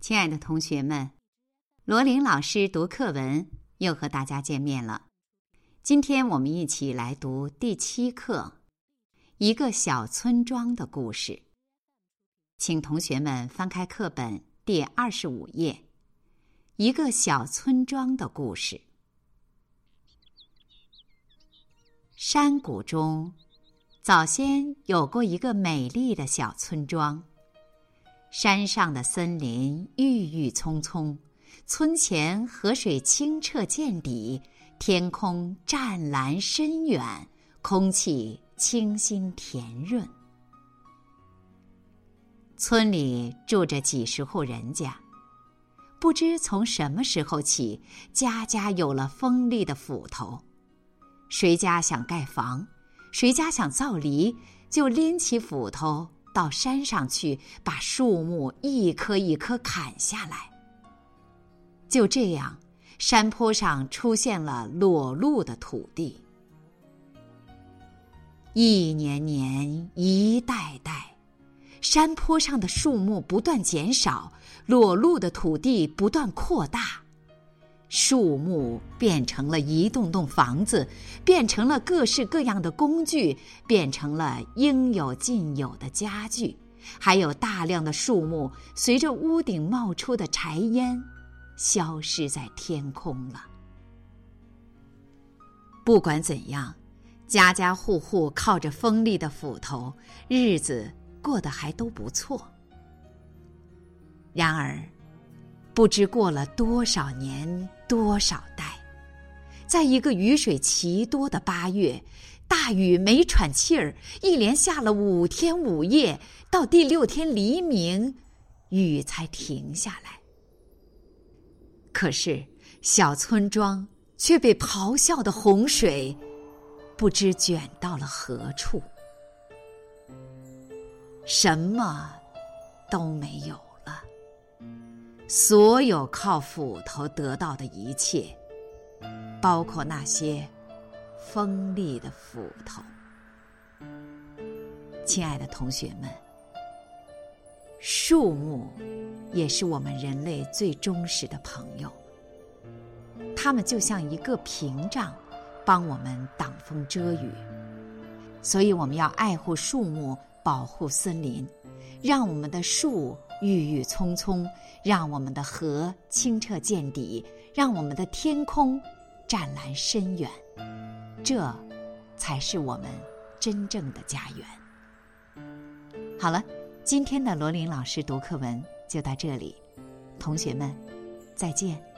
亲爱的同学们，罗琳老师读课文又和大家见面了。今天我们一起来读第七课《一个小村庄的故事》。请同学们翻开课本第二十五页，《一个小村庄的故事》。山谷中，早先有过一个美丽的小村庄。山上的森林郁郁葱葱，村前河水清澈见底，天空湛蓝深远，空气清新甜润。村里住着几十户人家，不知从什么时候起，家家有了锋利的斧头，谁家想盖房，谁家想造犁，就拎起斧头。到山上去，把树木一棵一棵砍下来。就这样，山坡上出现了裸露的土地。一年年，山坡上的树木不断减少，裸露的土地不断扩大。树木变成了一栋栋房子，变成了各式各样的工具，变成了应有尽有的家具，还有大量的树木随着屋顶冒出的柴烟，消失在天空了。不管怎样，家家户户靠着锋利的斧头，日子过得还都不错。然而，不知过了多少年。多少代，在一个雨水奇多的八月，大雨没喘气儿，一连下了五天五夜，到第六天黎明，雨才停下来。可是小村庄却被咆哮的洪水不知卷到了何处，什么都没有了。所有靠斧头得到的一切，包括那些锋利的斧头。亲爱的同学们，树木也是我们人类最忠实的朋友。它们就像一个屏障，帮我们挡风遮雨。所以，我们要爱护树木，保护森林，让我们的树。郁郁葱葱，让我们的河清澈见底，让我们的天空湛蓝深远，这才是我们真正的家园。好了，今天的罗琳老师读课文就到这里，同学们，再见。